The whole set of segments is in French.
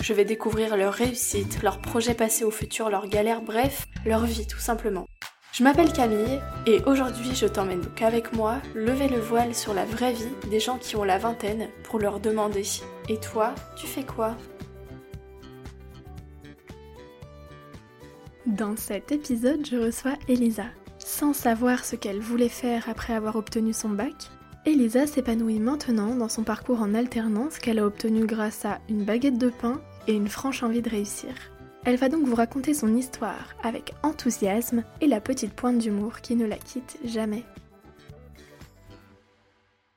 Je vais découvrir leur réussite, leurs projets passés au futur, leurs galères, bref, leur vie tout simplement. Je m'appelle Camille et aujourd'hui je t'emmène donc avec moi lever le voile sur la vraie vie des gens qui ont la vingtaine pour leur demander Et toi, tu fais quoi? Dans cet épisode, je reçois Elisa. Sans savoir ce qu'elle voulait faire après avoir obtenu son bac, Elisa s'épanouit maintenant dans son parcours en alternance qu'elle a obtenu grâce à une baguette de pain et une franche envie de réussir. Elle va donc vous raconter son histoire avec enthousiasme et la petite pointe d'humour qui ne la quitte jamais.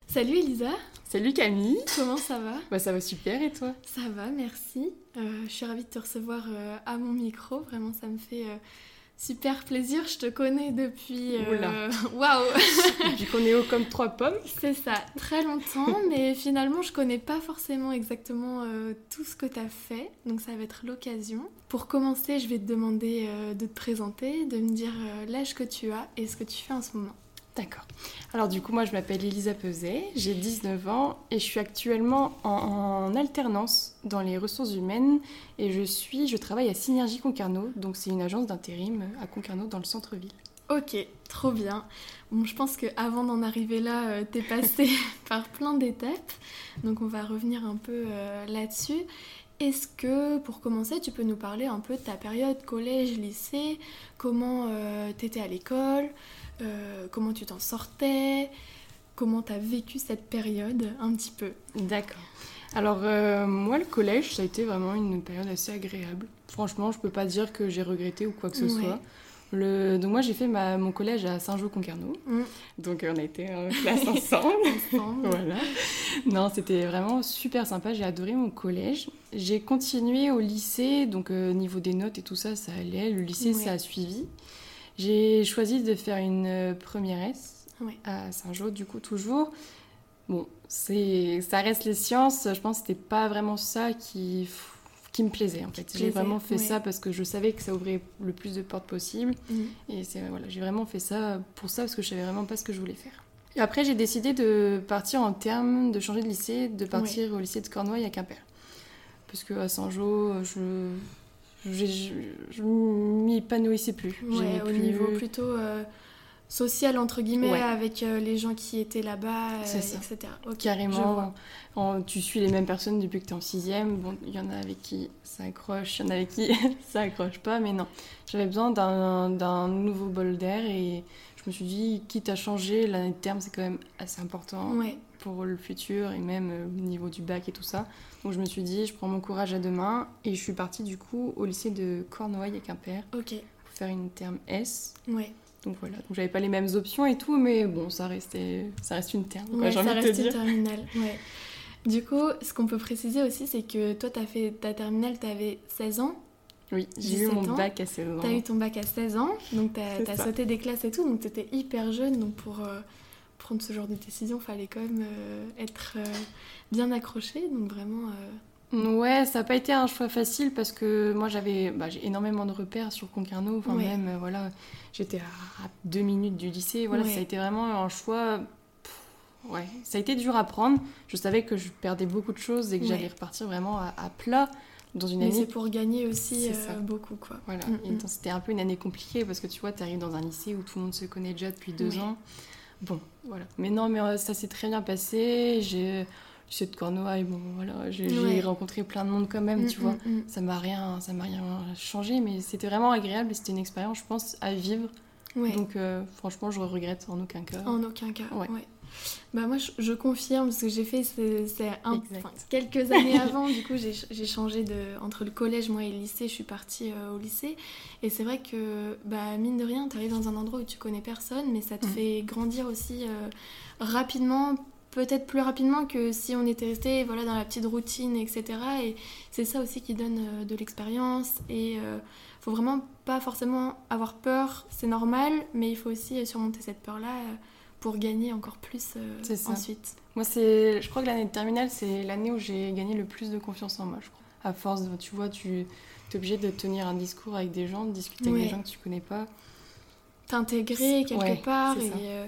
Salut Elisa Salut Camille Comment ça va? Bah ça va super et toi? Ça va, merci. Euh, je suis ravie de te recevoir euh, à mon micro, vraiment ça me fait... Euh, Super plaisir, je te connais depuis. Euh... Waouh Depuis qu'on est haut comme trois pommes. C'est ça, très longtemps, mais finalement je connais pas forcément exactement euh, tout ce que tu as fait, donc ça va être l'occasion. Pour commencer, je vais te demander euh, de te présenter, de me dire euh, l'âge que tu as et ce que tu fais en ce moment. D'accord. Alors du coup, moi je m'appelle Elisa Peset, j'ai 19 ans et je suis actuellement en, alternance dans les ressources humaines et je suis, je travaille à Synergie Concarneau, donc c'est une agence d'intérim à Concarneau dans le centre-ville. Ok, trop bien. Bon, je pense qu'avant d'en arriver là, euh, t'es passé par plein d'étapes, donc on va revenir un peu euh, là-dessus. Est-ce que, pour commencer, tu peux nous parler un peu de ta période collège, lycée, comment euh, t'étais à l'école euh, comment tu t'en sortais, comment tu as vécu cette période un petit peu? D'accord. Alors euh, moi le collège ça a été vraiment une période assez agréable. Franchement je peux pas dire que j'ai regretté ou quoi que ce ouais. soit. Le... Donc moi j'ai fait ma... mon collège à Saint-Jean-Concarneau. Mm. Donc on a été en classe ensemble. ensemble. voilà. Non c'était vraiment super sympa, j'ai adoré mon collège. J'ai continué au lycée, donc euh, niveau des notes et tout ça ça allait. Le lycée ça a suivi. J'ai choisi de faire une première S à Saint-Jean, du coup, toujours. Bon, c'est, ça reste les sciences. Je pense que c'était pas vraiment ça qui, qui me plaisait, en fait. J'ai vraiment fait ouais. ça parce que je savais que ça ouvrait le plus de portes possible. Mmh. Et c'est, voilà, j'ai vraiment fait ça pour ça parce que je savais vraiment pas ce que je voulais faire. Et après, j'ai décidé de partir en termes, de changer de lycée, de partir ouais. au lycée de Cornouailles à Quimper. Parce qu'à Saint-Jean, je je, je, je m'y épanouissais plus. Ouais, plus... au niveau plutôt euh, social, entre guillemets, ouais. avec euh, les gens qui étaient là-bas, euh, etc. Okay, Carrément, en, tu suis les mêmes personnes depuis que tu es en sixième. Bon, il y en a avec qui ça accroche, il y en a avec qui ça accroche pas, mais non. J'avais besoin d'un nouveau bol d'air et je me suis dit, quitte à changer, l'année de terme, c'est quand même assez important ouais. pour le futur et même au niveau du bac et tout ça. Donc je me suis dit, je prends mon courage à deux mains et je suis partie du coup au lycée de Cornouailles à Quimper Ok. pour faire une terme S. Ouais. Donc voilà, donc j'avais pas les mêmes options et tout, mais bon, ça restait, ça reste une terme. Ouais, ça dire. terminale. Ouais. Du coup, ce qu'on peut préciser aussi, c'est que toi, tu as fait ta terminale, tu avais 16 ans. Oui, j'ai eu mon ans. bac à 16 ans. Tu as eu ton bac à 16 ans, donc tu as, sauté des classes et tout, donc tu étais hyper jeune, donc pour euh, prendre ce genre de décision, il fallait quand même euh, être euh, bien accroché, donc vraiment... Ouais, ça n'a pas été un choix facile parce que moi j'avais bah, j'ai énormément de repères sur Concarneau, enfin ouais. même voilà, j'étais à, deux minutes du lycée, voilà, ouais. ça a été vraiment un choix. Pff, ouais, ça a été dur à prendre. Je savais que je perdais beaucoup de choses et que ouais. j'allais repartir vraiment à, à, plat dans une Mais année. c'est pour gagner aussi euh, beaucoup quoi. Voilà, mm -hmm. c'était un peu une année compliquée parce que tu vois, tu arrives dans un lycée où tout le monde se connaît déjà depuis deux ans. Bon, voilà. Mais non, mais euh, ça s'est très bien passé. J'ai lycée de Cornouailles, bon voilà, j'ai ouais. rencontré plein de monde quand même, mm, tu vois. Mm, ça m'a rien, ça m'a rien changé, mais c'était vraiment agréable et c'était une expérience, je pense, à vivre. ouais. Donc euh, franchement, je regrette en aucun cas. En aucun cas. Ouais. ouais. Bah moi, je, je, confirme parce que j'ai fait c'est quelques années avant. du coup, j'ai changé de entre le collège moi et le lycée. Je suis partie euh, au lycée et c'est vrai que bah mine de rien, tu arrives dans un endroit où tu connais personne, mais ça te mm. fait grandir aussi euh, rapidement peut-être plus rapidement que si on était resté voilà, dans la petite routine, etc. Et c'est ça aussi qui donne euh, de l'expérience. Et il faut vraiment pas forcément avoir peur, c'est normal, mais il faut aussi surmonter cette peur-là pour gagner encore plus ensuite. Moi, c'est, je crois que l'année de terminale, c'est l'année où j'ai gagné le plus de confiance en moi, je crois. À force, tu vois, tu es obligé de tenir un discours avec des gens, de discuter avec des gens que tu connais pas. T'intégrer quelque part. Et, euh,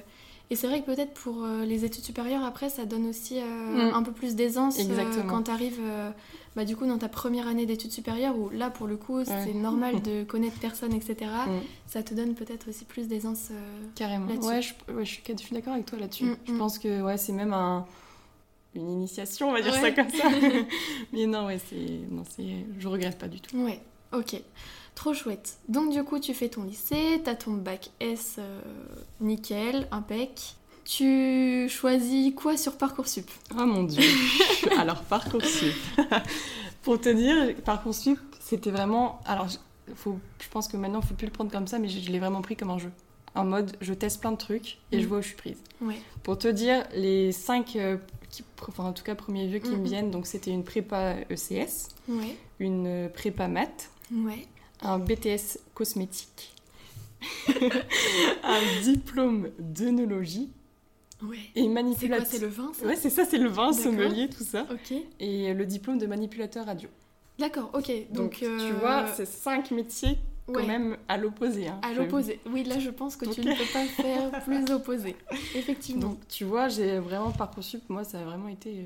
et c'est vrai que peut-être pour euh, les études supérieures, après, ça donne aussi euh, mm. un peu plus d'aisance quand tu arrives bah, du coup, dans ta première année d'études supérieures, où là, pour le coup, c'est normal de connaître personne, etc., mm. ça te donne peut-être aussi plus d'aisance Carrément. Ouais je, ouais, je, suis, d'accord avec toi là-dessus. Mm, je pense que ouais, c'est même un une initiation, on va dire ça comme ça. Mais non, ouais, c'est, non, c'est, je regrette pas du tout. Ouais, ok. Trop chouette. Donc du coup, tu fais ton lycée, t'as ton bac S euh, nickel, impec. Tu choisis quoi sur Parcoursup? Oh mon dieu. alors Parcoursup. Pour te dire, Parcoursup, c'était vraiment alors faut, je pense que maintenant, il faut plus le prendre comme ça, mais je, l'ai vraiment pris comme un jeu. En mode, je teste plein de trucs et je mm. vois où je suis prise. Ouais. Pour te dire, les cinq euh, enfin en tout cas premier vieux qui me mhm. viennent, donc c'était une prépa ECS, une prépa maths, un BTS cosmétique, un diplôme d'œnologie. Et manipulateur. C'est le vin Ouais, c'est ça, c'est le vin, sommelier, tout ça. Et le diplôme de manipulateur radio. D'accord, ok. Donc, tu euh, vois, c'est cinq métiers quand même à l'opposé. Hein, à l'opposé. Oui, là, je pense que tu ne peux pas faire plus opposé. Effectivement. Donc, tu vois, j'ai vraiment Parcoursup, moi, ça a vraiment été.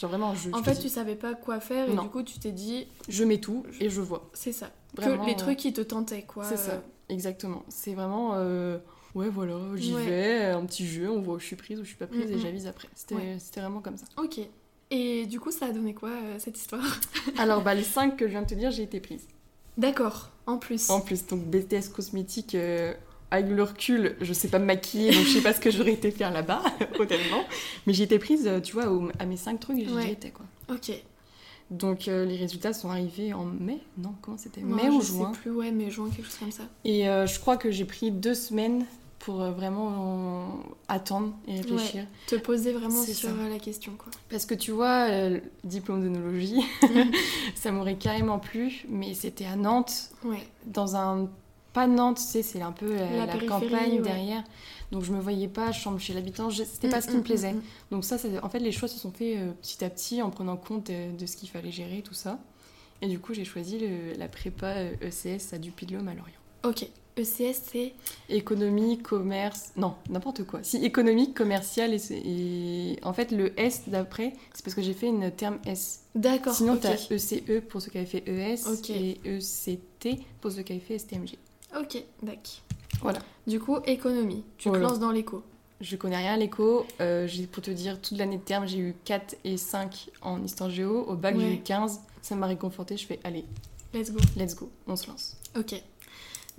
Euh, genre vraiment jeu. En fait, tu savais pas quoi faire et du coup, tu t'es dit. Je mets tout et je vois. C'est ça. Vraiment, que les trucs qui te tentaient, quoi. C'est ça, exactement. C'est vraiment. Euh, ouais, voilà, j'y vais, un petit jeu, on voit où je suis prise, où je suis pas prise et j'avise après. C'était vraiment comme ça. Ok. Et du coup, ça a donné quoi, euh, cette histoire? Alors, bah, les 5 que je viens de te dire, j'ai été prise. D'accord, en plus. En plus, donc BTS cosmétique, euh, avec le recul, je sais pas me maquiller, donc je sais pas ce que j'aurais été faire là-bas, honnêtement. Mais j'ai été prise, euh, tu vois, à mes cinq trucs, j'y étais, quoi. Ok. Donc euh, les résultats sont arrivés en mai, non Comment c'était? Mai ou juin? sais plus, ouais, mai, juin, quelque chose comme ça. Et je crois que j'ai pris deux semaines pour euh, vraiment attendre et réfléchir. te poser vraiment sur euh, la question. Quoi. Parce que tu vois, euh, diplôme d'œnologie, ça m'aurait carrément plu, mais c'était à Nantes, dans un... Pas Nantes, tu sais, c'est un peu la, campagne derrière. Donc je me voyais pas chambre chez l'habitant, c'était pas ce qui me mm, mm, plaisait. Mm, Donc ça, en fait, les choix se sont faits petit à petit en prenant compte de, ce qu'il fallait gérer, tout ça. Et du coup, j'ai choisi la prépa ECS à Dupuy-de-Lôme à Lorient. Ok. ECS, c'est? Économie, commerce. Non, n'importe quoi. Si, économique, commercial et, En fait, le S d'après, c'est parce que j'ai fait une terme S. D'accord. Sinon, tu as ECE pour ceux qui avaient fait ES et ECT pour ceux qui avaient fait STMG. Ok, d'accord. Voilà. Du coup, économie. Tu te lances dans l'éco. Je connais rien à l'éco. Euh, pour te dire, toute l'année de terme, j'ai eu 4 et 5 en histoire géo. Au bac, j'ai eu 15. Ça m'a réconforté. Je fais, allez. Let's go. Let's go. On se lance. Ok.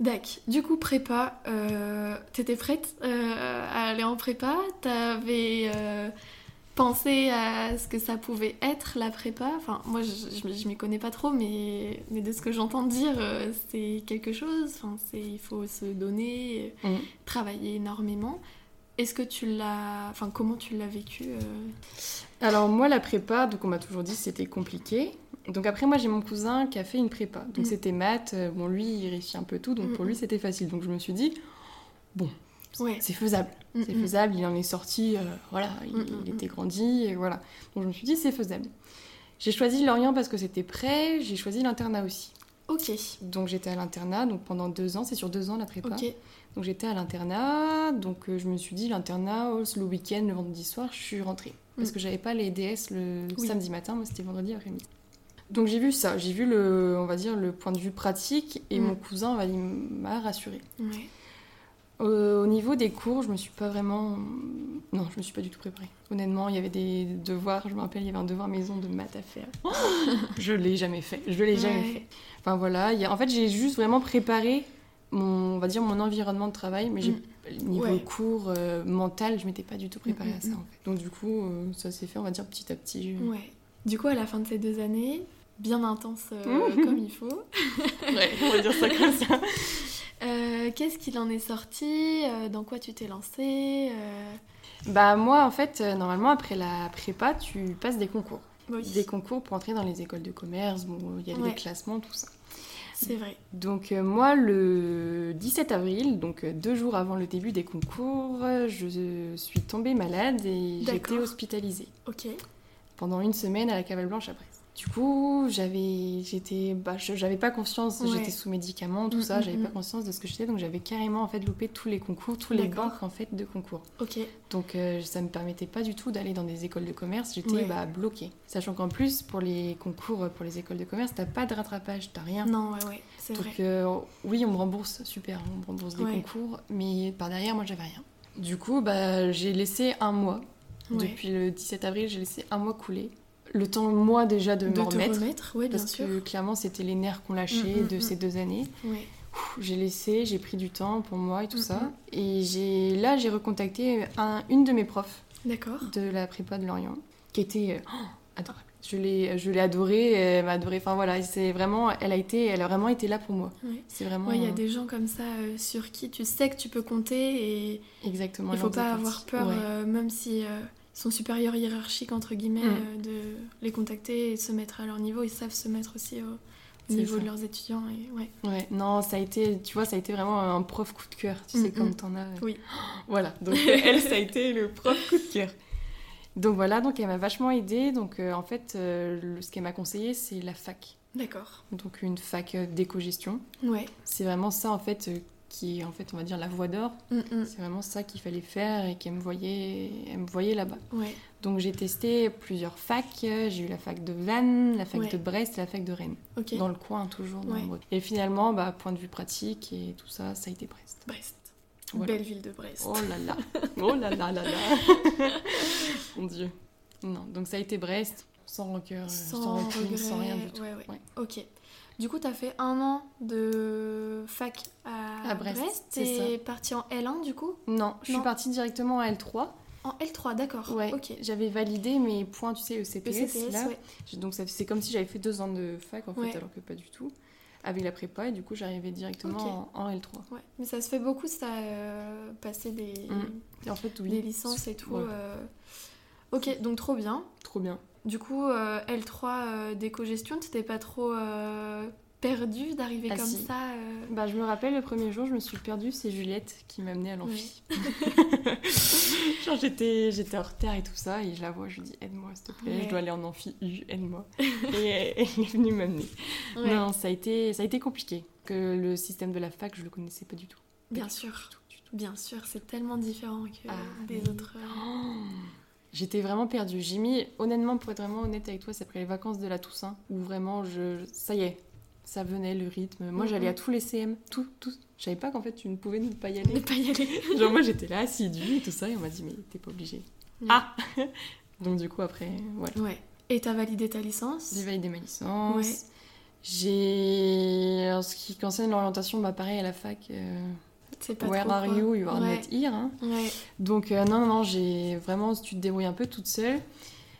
D'accord. Du coup, prépa, euh, t'étais prête euh, à aller en prépa? T'avais euh, pensé à ce que ça pouvait être la prépa Enfin, moi, je, je, m'y connais pas trop, mais, mais de ce que j'entends dire, euh, c'est quelque chose. Enfin, il faut se donner, mmh. travailler énormément. Est-ce que tu l'as... Enfin, comment tu l'as vécu Alors, moi, la prépa, donc on m'a toujours dit que c'était compliqué. Donc après, moi, j'ai mon cousin qui a fait une prépa. Donc mm. c'était maths. Euh, bon, lui, il réussit un peu tout. Donc pour lui, c'était facile. Donc je me suis dit, bon, c'est faisable. C'est faisable. Il en est sorti, euh, voilà, il, était grandi. Et voilà. Donc je me suis dit, c'est faisable. J'ai choisi Lorient parce que c'était prêt. J'ai choisi l'internat aussi. Ok. Donc j'étais à l'internat donc pendant deux ans. C'est sur deux ans la prépa. Donc j'étais à l'internat. Donc euh, je me suis dit, l'internat, oh, le week-end, le vendredi soir, je suis rentrée. Parce mm. que j'avais pas les DS le samedi matin. Moi, c'était vendredi après-midi. Donc j'ai vu ça, j'ai vu le, on va dire, le point de vue pratique et mm. mon cousin m'a rassuré. Au niveau des cours, je me suis pas vraiment, non, je me suis pas du tout préparée. Honnêtement, il y avait des devoirs, je me rappelle, il y avait un devoir maison de maths à faire. je l'ai jamais fait, je l'ai jamais fait. Enfin voilà, en fait j'ai juste vraiment préparé mon, on va dire mon environnement de travail, mais j'ai mm. niveau cours euh, mental, je m'étais pas du tout préparée mm, à ça. En fait. Donc du coup, euh, ça s'est fait, on va dire petit à petit. Ouais. Du coup, à la fin de ces deux années, bien intense euh, mmh. comme il faut. ouais, on va dire ça comme ça. Euh, qu'est-ce qu'il en est sorti euh, Dans quoi tu t'es lancé Bah moi en fait, euh, normalement après la prépa, tu passes des concours. Oui. Des concours pour entrer dans les écoles de commerce, bon, il y a Ouais. des classements, tout ça. C'est vrai. Donc euh, moi, le 17 avril, donc euh, deux jours avant le début des concours, euh, je suis tombée malade et j'ai été hospitalisée Ok. pendant une semaine à la Cavale Blanche Brest. Du coup, j'avais, j'étais, bah, j'avais pas conscience, Ouais. j'étais sous médicaments, tout Mm, ça, mm, j'avais mm. pas conscience de ce que j'étais, donc j'avais carrément en fait loupé tous les concours, tous les bancs en fait de concours. Ok. Donc euh, ça me permettait pas du tout d'aller dans des écoles de commerce, j'étais Ouais. bah, bloquée. Sachant qu'en plus, pour les concours, pour les écoles de commerce, t'as pas de rattrapage, t'as rien. Non, ouais, ouais. C'est Donc vrai. euh, oui, on me rembourse, super, on me rembourse des Ouais. concours, mais par derrière, moi, j'avais rien. Du coup, bah, j'ai laissé un mois. Depuis le 17 avril, j'ai laissé un mois couler. Le temps, moi, déjà, de, de me remettre. remettre, ouais, bien parce sûr. que clairement, c'était les nerfs qu'on lâchait Mm, mm, de mm. ces deux années. Ouais. J'ai laissé, j'ai pris du temps pour moi et tout ça. Et j'ai là, j'ai recontacté un- une de mes profs D'accord. de la prépa de Lorient, qui était euh, oh, adorable. Je l'ai, je l'ai adorée, elle m'a adorée. Enfin voilà, c'est vraiment, elle a été, elle a vraiment été là pour moi. Ouais. C'est vraiment. Ouais, il y a des gens comme ça euh, sur qui tu sais que tu peux compter et Exactement. il faut pas avoir peur, Ouais. euh, même si euh, son supérieur hiérarchique, entre guillemets, Mm. euh, de les contacter et se mettre à leur niveau. Ils savent se mettre aussi au niveau ça. de leurs étudiants. Et, ouais. Ouais, non, ça a été, tu vois, ça a été vraiment un prof coup de cœur. Tu sais, Mm, comme mm. t'en as. Oui. Voilà, donc euh, elle, ça a été le prof coup de cœur. Donc voilà, donc elle m'a vachement aidée. Donc euh, en fait, euh, le- ce qu'elle m'a conseillé, c'est la fac. D'accord. Donc une fac d'éco-gestion. Ouais. C'est vraiment ça, en fait, qui est, en fait, on va dire, la voie d'or. Mm, mm. C'est vraiment ça qu'il fallait faire et qu'elle me voyait, elle me voyait là-bas. Ouais. Donc j'ai testé plusieurs facs. J'ai eu la fac de Vannes, la fac Ouais. de Brest et la fac de Rennes. Dans le coin, toujours. dans Ouais. le Bretagne. Et finalement, bah, point de vue pratique et tout ça, ça a été Brest. Brest. Voilà. Belle ville de Brest. Oh là là, oh là là là là. Mon Dieu. Non, donc ça a été Brest, sans rancœur, euh, sans, sans rancune, sans rien du tout. Ouais, ouais. Ouais. Ok. Du coup, tu as fait un an de fac à, À Brest, c'est T'es parti en L1 du coup? Non, je suis partie directement à L3. En L3, d'accord. Ouais, Ok. j'avais validé mes points, tu sais, Le ECTS. CTS, là. ouais. Donc c'est comme si j'avais fait deux ans de fac en fait, Ouais. alors que pas du tout. Avec la prépa, et du coup j'arrivais directement en, en L3. Ouais. Mais ça se fait beaucoup, ça, euh, passer des, Mm. Et en fait, oui. des licences et tout. Euh. Ok, donc trop bien. Trop bien. Du coup, euh, L3 euh, d'éco-gestion, tu t'es pas trop euh, perdu d'arriver Ah, comme si. ça euh, Bah, je me rappelle le premier jour, je me suis perdue, c'est Juliette qui m'a amenée à l'amphi. Genre j'étais, j'étais en retard et tout ça, et je la vois, je lui dis aide-moi s'il te plaît, Ouais. je dois aller en amphi U, aide-moi. et elle, est venue m'amener. Ouais, Non, ça a, été, ça a été compliqué. Que le système de la fac, je le connaissais pas du tout. bien sûr. tout, du tout. Bien sûr, c'est tellement différent que Ah, des oui. autres. Oh, J'étais vraiment perdue. J'ai mis, honnêtement, pour être vraiment honnête avec toi, c'est après les vacances de la Toussaint où vraiment, je, ça y est, ça venait le rythme. Moi, Mhm. j'allais à tous les CM, tout, tout. Je savais pas qu'en fait, tu ne pouvais ne pas y Ne aller. pas y aller. Genre, moi, j'étais là, assidue et tout ça, et on m'a dit, mais t'es pas obligée. Ouais. Ah Donc, du coup, après, voilà. Ouais. Et t'as validé ta licence? J'ai validé ma licence. Ouais. J'ai. En ce qui concerne l'orientation, bah, pareil à la fac. euh, pas Where trop, are quoi. you? You are ouais. not here. hein. Ouais. Donc euh, non, non, non, j'ai vraiment, tu te débrouilles un peu toute seule.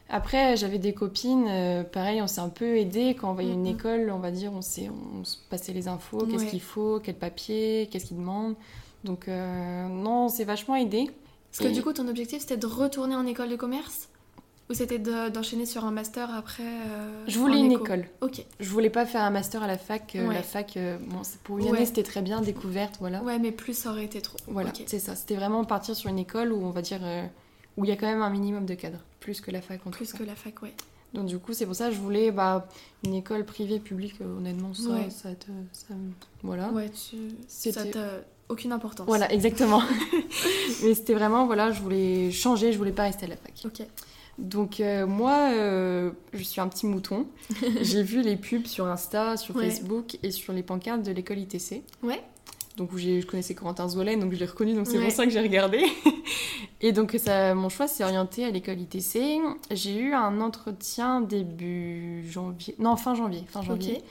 Après, j'avais des copines, euh, pareil, on s'est un peu aidé quand on voyait une Mhm. école, on va dire, on, s'est, on se passait les infos, qu'est-ce Ouais. qu'il faut, quel papier, qu'est-ce qu'ils demandent. Donc euh, non, on s'est vachement aidé. Parce que du coup, ton objectif, c'était de retourner en école de commerce? Ou c'était de- d'enchaîner sur un master après euh, Je voulais une éco école. Ok. Je voulais pas faire un master à la fac. euh, Ouais. La fac, euh, bon, pour une Ouais. année, c'était très bien, découverte, voilà. Ouais, mais plus ça aurait été trop. Voilà, c'est ça. C'était vraiment partir sur une école où on va dire euh, où il y a quand même un minimum de cadre, plus que la fac en tout Plus que la fac, ouais. Donc du coup, c'est pour ça que je voulais bah, une école privée, publique, honnêtement, ça, Ouais. ça, te- ça Voilà. Ouais, tu... Ça aucune importance. Voilà, exactement. Mais c'était vraiment, voilà, je voulais changer, je voulais pas rester à la fac. Ok. Donc euh, moi, euh, je suis un petit mouton. J'ai vu les pubs sur Insta, sur Ouais. Facebook et sur les pancartes de l'école ITC. Ouais. Donc où je connaissais Corentin Zolène, donc je l'ai reconnu, donc c'est Ouais. pour ça que j'ai regardé. Et donc ça, mon choix s'est orienté à l'école ITC. J'ai eu un entretien début janvier, non fin janvier, fin janvier.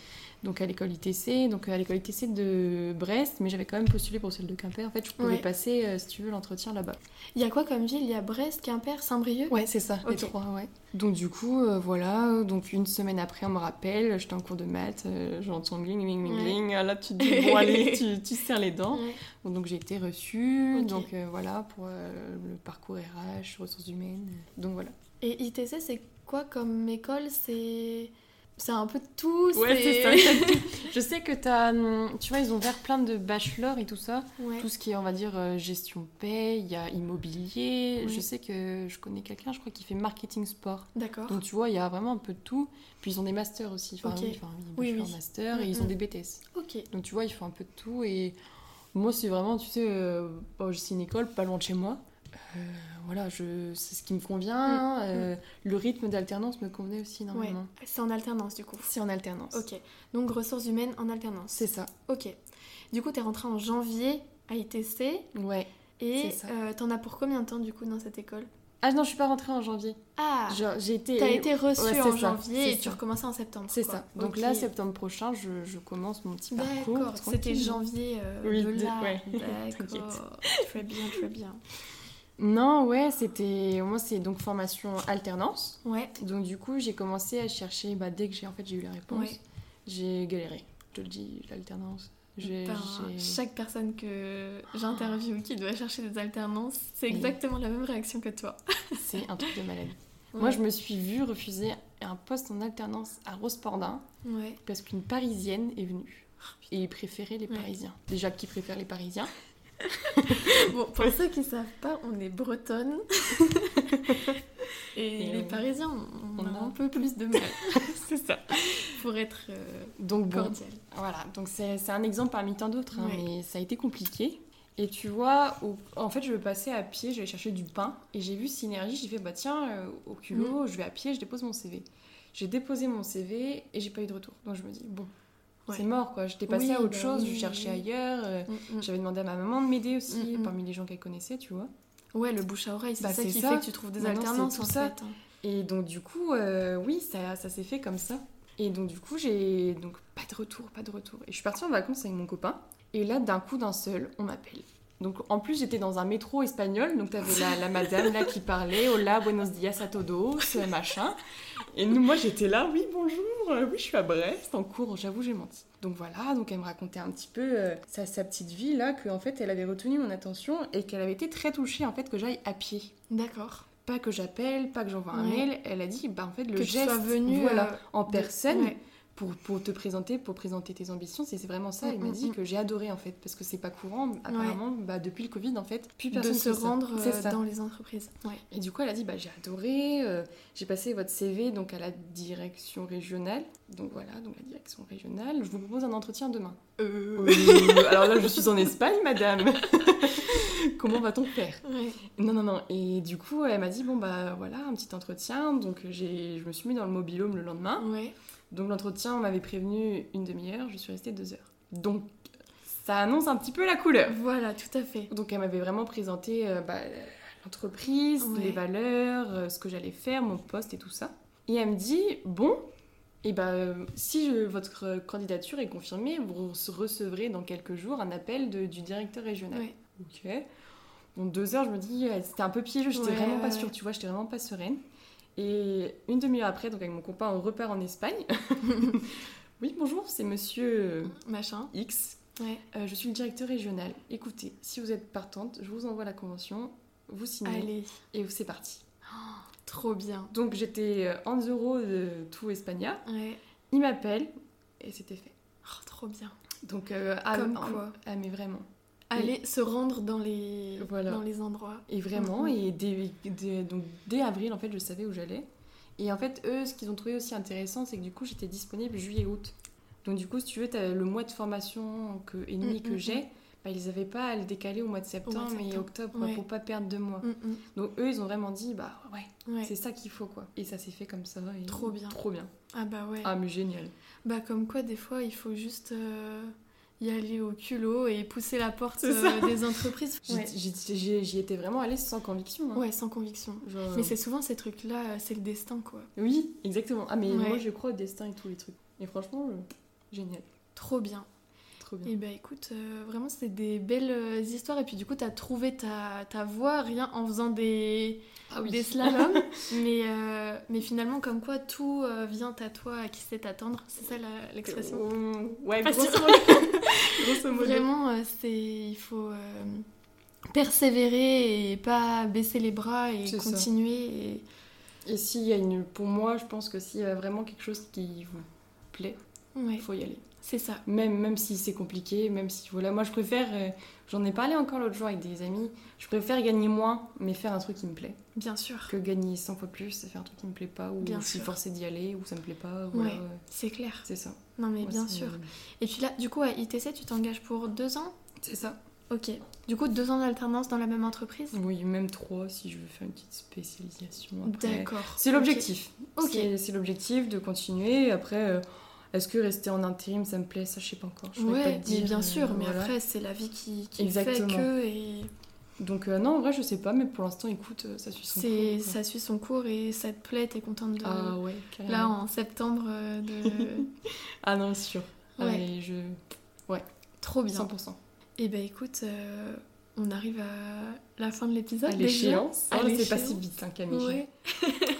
Donc à l'école ITC, donc à l'école ITC de Brest, mais j'avais quand même postulé pour celle de Quimper. En fait, je pouvais Ouais. passer, euh, si tu veux, l'entretien là-bas. Il y a quoi comme ville? Il y a Brest, Quimper, Saint-Brieuc? Ouais, c'est ça, les Ok. trois, ouais. Donc du coup, euh, voilà, donc une semaine après, on me rappelle, j'étais en cours de maths, euh, j'entends gling, gling, gling, Ouais. gling, là tu te dis, bon allez, tu, tu serres les dents. Ouais. Donc j'ai été reçue, donc euh, voilà, pour euh, le parcours RH, ressources humaines, donc voilà. Et ITC, c'est quoi comme école? C'est c'est un peu de tout. Ouais, c'est ça. Je sais que t'as, hum, tu vois, ils ont ouvert plein de bachelors et tout ça. Ouais. Tout ce qui est, on va dire, euh, gestion paie, il y a immobilier. Je sais que je connais quelqu'un, je crois, qui fait marketing sport. D'accord. Donc tu vois, il y a vraiment un peu de tout. Puis ils ont des masters aussi. Enfin, oui, enfin, oui, Oui, bachelor, oui. master, et ils Mm, ont mm. des BTS. Ok. Donc tu vois, ils font un peu de tout. Et moi, c'est vraiment, tu sais, euh, bon, c'est une école pas loin de chez moi. Euh, voilà, je, c'est ce qui me convient. Mm, Euh, Le rythme d'alternance me convenait aussi Ouais. énormément. C'est en alternance du coup. C'est en alternance. Ok. Donc ressources humaines en alternance. C'est ça. Ok. Du coup, t'es rentrée en janvier à ITC Ouais. et euh, t'en as pour combien de temps du coup dans cette école? Ah non, je suis pas rentrée en janvier. Ah J'ai été. T'as été reçue Ouais, en ça, janvier et tu ça. recommençais en septembre. C'est ça. Donc là, septembre prochain, je, je commence mon petit parcours. D'accord, c'était janvier euh, Oui, de- là. ouais. D'accord. très bien, très bien. Non, ouais, c'était. Moi, c'est donc formation alternance. Ouais. Donc du coup, j'ai commencé à chercher. Bah, dès que j'ai en fait j'ai eu la réponse, Ouais. j'ai galéré. Je te le dis, l'alternance. Ben, chaque personne que j'interviewe qui doit chercher des alternances, c'est exactement la même réaction que toi. C'est un truc de malade. Ouais. Moi, je me suis vue refuser un poste en alternance à Rospordin Ouais. parce qu'une Parisienne est venue. Et préférait les. Parisiens. Déjà, qui préfère les Parisiens? Bon, pour ceux qui savent pas, on est bretonne. Et, Et les on- Parisiens, on, on a a- un peu plus de mal C'est ça. pour être euh, Donc bon, cordial. Voilà, donc c'est un exemple parmi tant d'autres, hein, mais ça a été compliqué. Et tu vois, au- en fait, je passais à pied, j'allais chercher du pain, et j'ai vu Synergie, j'ai fait, bah tiens, euh, au culot, je vais à pied, je dépose mon CV. J'ai déposé mon CV et j'ai pas eu de retour. Donc je me dis, bon, Ouais. c'est mort quoi, j'étais passée Oui, à autre bah chose, oui, je cherchais oui. ailleurs. euh, Mm, mm. J'avais demandé à ma maman de m'aider aussi, Mm, parmi les gens qu'elle connaissait, tu vois. Ouais, le bouche à oreille, c'est Bah, ça qui ça. fait que tu trouves des Maintenant, alternances tout en ça. fait. hein. Et donc du coup, euh, oui, ça, ça s'est fait comme ça. Et donc du coup, j'ai donc pas de retour, pas de retour. Et je suis partie en vacances avec mon copain. Et là, d'un coup, d'un seul, on m'appelle. Donc en plus, j'étais dans un métro espagnol. Donc t'avais la, la madame là qui parlait, hola, buenos dias a todos, machin. Et nous, moi, j'étais là, oui, bonjour, euh, oui, je suis à Brest, en cours. J'avoue, j'ai menti. Donc voilà, donc elle me racontait un petit peu euh, sa, sa petite vie là, qu'en fait, elle avait retenu mon attention et qu'elle avait été très touchée en fait que j'aille à pied D'accord. pas que j'appelle, pas que j'envoie un mail. Elle a dit, bah en fait, le Que tu geste, sois venu voilà, euh, en de- personne, Ouais. Pour, pour te présenter, pour présenter tes ambitions, c'est vraiment ça. Mm, Il m'a mm, dit mm. que j'ai adoré en fait, parce que c'est pas courant. Apparemment, bah, depuis le Covid, en fait, plus de se rendre euh, dans les entreprises. Ouais. Et du coup, elle a dit, bah j'ai adoré. euh, j'ai passé votre CV donc à la direction régionale. Donc voilà, donc la direction régionale. Je vous propose un entretien demain. Euh, alors là, je suis en Espagne, madame. Comment va-t-on faire? Ouais. non, non, non. Et du coup, elle m'a dit, bon, bah voilà, un petit entretien. Donc, je me suis mis dans le mobilhome le lendemain. Ouais. Donc, l'entretien, on m'avait prévenu une demi-heure. Je suis restée deux heures. Donc, ça annonce un petit peu la couleur. Voilà, tout à fait. Donc, elle m'avait vraiment présenté euh, bah, l'entreprise, Ouais. les valeurs, euh, ce que j'allais faire, mon poste et tout ça. Et elle me dit, bon, et bah, euh, si je- votre candidature est confirmée, vous recevrez dans quelques jours un appel de- du directeur régional. Ouais. Ok. Bon, deux heures, je me dis, c'était un peu piégeux, j'étais Ouais, vraiment pas sûre, tu vois, j'étais vraiment pas sereine. Et une demi-heure après, donc avec mon copain, on repart en Espagne. oui, bonjour, c'est monsieur Machin. X. Ouais. Euh, je suis le directeur régional. Écoutez, si vous êtes partante, je vous envoie la convention, vous signez Allez. et c'est parti. Trop bien. Donc j'étais euh, en euros de tout Espagna. Ouais. Il m'appelle et c'était fait. Oh, trop bien. Donc, euh, Comme quoi. Ah, mais vraiment. Aller se rendre dans les, Voilà. dans les endroits. Et vraiment, Mhm. et dès, dès- donc, dès avril, en fait, je savais où j'allais. Et en fait, eux, ce qu'ils ont trouvé aussi intéressant, c'est que du coup, j'étais disponible juillet-août. Donc du coup, si tu veux, le mois de formation que, et demi Mm, que j'ai, bah, ils n'avaient pas à le décaler au mois de septembre, et septembre. octobre, Ouais. pour pas perdre deux mois. Donc eux, ils ont vraiment dit, bah ouais, Ouais. c'est ça qu'il faut, quoi. Et ça s'est fait comme ça. et- Trop bien. Trop bien. Ah bah ouais. Ah, mais génial. Bah comme quoi des fois il faut juste euh, y aller au culot et pousser la porte euh, des entreprises. J'y Ouais. étais vraiment allée sans conviction. hein. Ouais, sans conviction. Genre, Mais c'est souvent ces trucs-là, euh, c'est le destin quoi. Oui, exactement. Ah, mais Ouais. moi, je crois au destin et tous les trucs. Et franchement, génial. Trop bien. Trop bien. Et bah écoute, euh, vraiment c'est des belles euh, histoires et puis du coup t'as trouvé ta, ta voie rien en faisant des, Ah des slaloms, mais, euh, mais finalement comme quoi tout vient à toi à qui sait t'attendre, c'est ça l'expression ouais, Pas grosso modo. grosso modo. Vraiment, c'est il faut persévérer et pas baisser les bras et continuer. Et... Et s'il y a une. Pour moi, je pense que s'il y a vraiment quelque chose qui vous plaît, Ouais, il faut y aller. C'est ça. Même, même si c'est compliqué, même si. Voilà, moi je préfère. euh, J'en ai parlé encore l'autre jour avec des amis. Je préfère gagner moins, mais faire un truc qui me plaît, Bien sûr, que gagner 100 fois plus et faire un truc qui me plaît pas, ou Bien je suis sûr. forcée d'y aller, ou ça me plaît pas. Voilà, Ouais. ouais. c'est clair. C'est ça. Non mais bien sûr. Et puis là, du coup, à ITC, tu t'engages pour deux ans? C'est ça. Ok. Du coup, deux ans d'alternance dans la même entreprise? Oui, même trois si je veux faire une petite spécialisation. D'accord. C'est l'objectif. Ok. C'est- l'objectif de continuer. Après, euh, est-ce que rester en intérim, ça me plaît? Ça, je sais pas encore. Je pas Ouais, te dire, bien euh, sûr, mais voilà. après, c'est la vie qui, qui fait que et Donc, euh, non, en vrai, je sais pas, mais pour l'instant, écoute, euh, ça suit son cours. ça suit son cours et ça te plaît, t'es contente de. Ah ouais, carrément. Là, en septembre, de. Ah non, sûr. Ouais. Allez, je... Trop bien. 100%. Et ben écoute, euh, on arrive à la fin de l'épisode. À l'échéance. Oh, c'est pas si vite, hein, Camille. Ouais.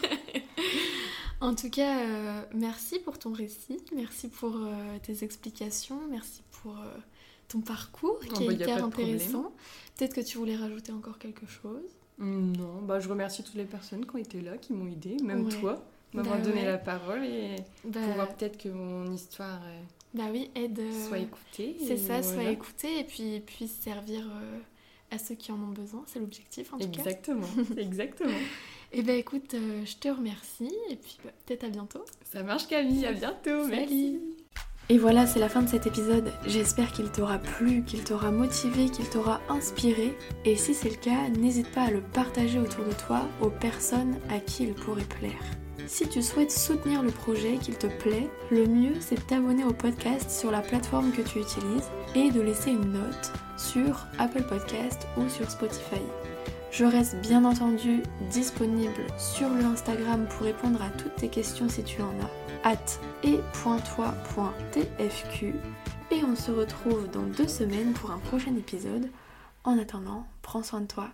en tout cas, euh, merci pour ton récit, merci pour euh, tes explications, merci pour euh, ton parcours Oh, qui bah, est hyper intéressant. Peut-être que tu voulais rajouter encore quelque chose? Non, bah, je remercie toutes les personnes qui ont été là, qui m'ont aidé, même Ouais. toi, m'avoir Bah donné ouais. la parole et Bah, pouvoir peut-être que mon histoire bah oui, aide. soit écoutée. C'est ça, soit voilà. écouté et puis puisse servir à ceux qui en ont besoin. C'est l'objectif en tout cas. Exactement, exactement. Et ben écoute, euh, je te remercie et puis bah, peut-être à bientôt. Ça marche Camille, à bientôt. Merci. Et voilà, c'est la fin de cet épisode. J'espère qu'il t'aura plu, qu'il t'aura motivé, qu'il t'aura inspiré. Et si c'est le cas, n'hésite pas à le partager autour de toi aux personnes à qui il pourrait plaire. Si tu souhaites soutenir le projet, qu'il te plaît, le mieux c'est de t'abonner au podcast sur la plateforme que tu utilises et de laisser une note sur Apple Podcast ou sur Spotify. Je reste bien entendu disponible sur le pour répondre à toutes tes questions si tu en as at et on se retrouve dans deux semaines pour un prochain épisode. En attendant, prends soin de toi.